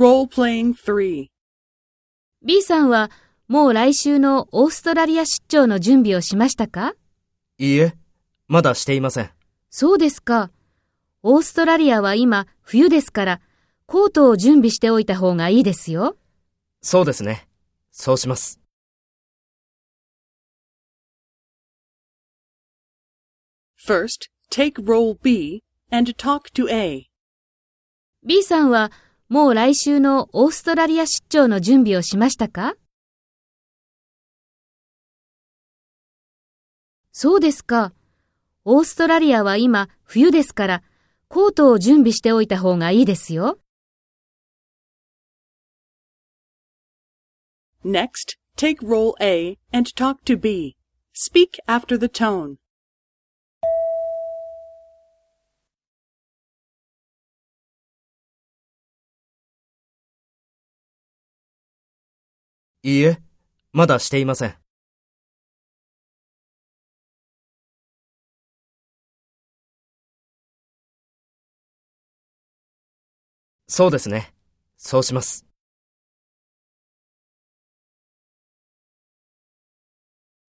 Role-playing 3. B さんはもう来週のオーストラリア出張の準備をしましたか？いいえ、まだしていません。そうですか。オーストラリアは今冬ですから、コートを準備しておいた方がいいですよ。そうですね。そうします。First, take role B and talk to A. B さんはもう来週のオーストラリア出張の準備をしましたか？そうですか。オーストラリアは今冬ですから、コートを準備しておいた方がいいですよ。Next, take role A and talk to B. Speak after the tone. いいえ、まだしていません。そうですね。そうします。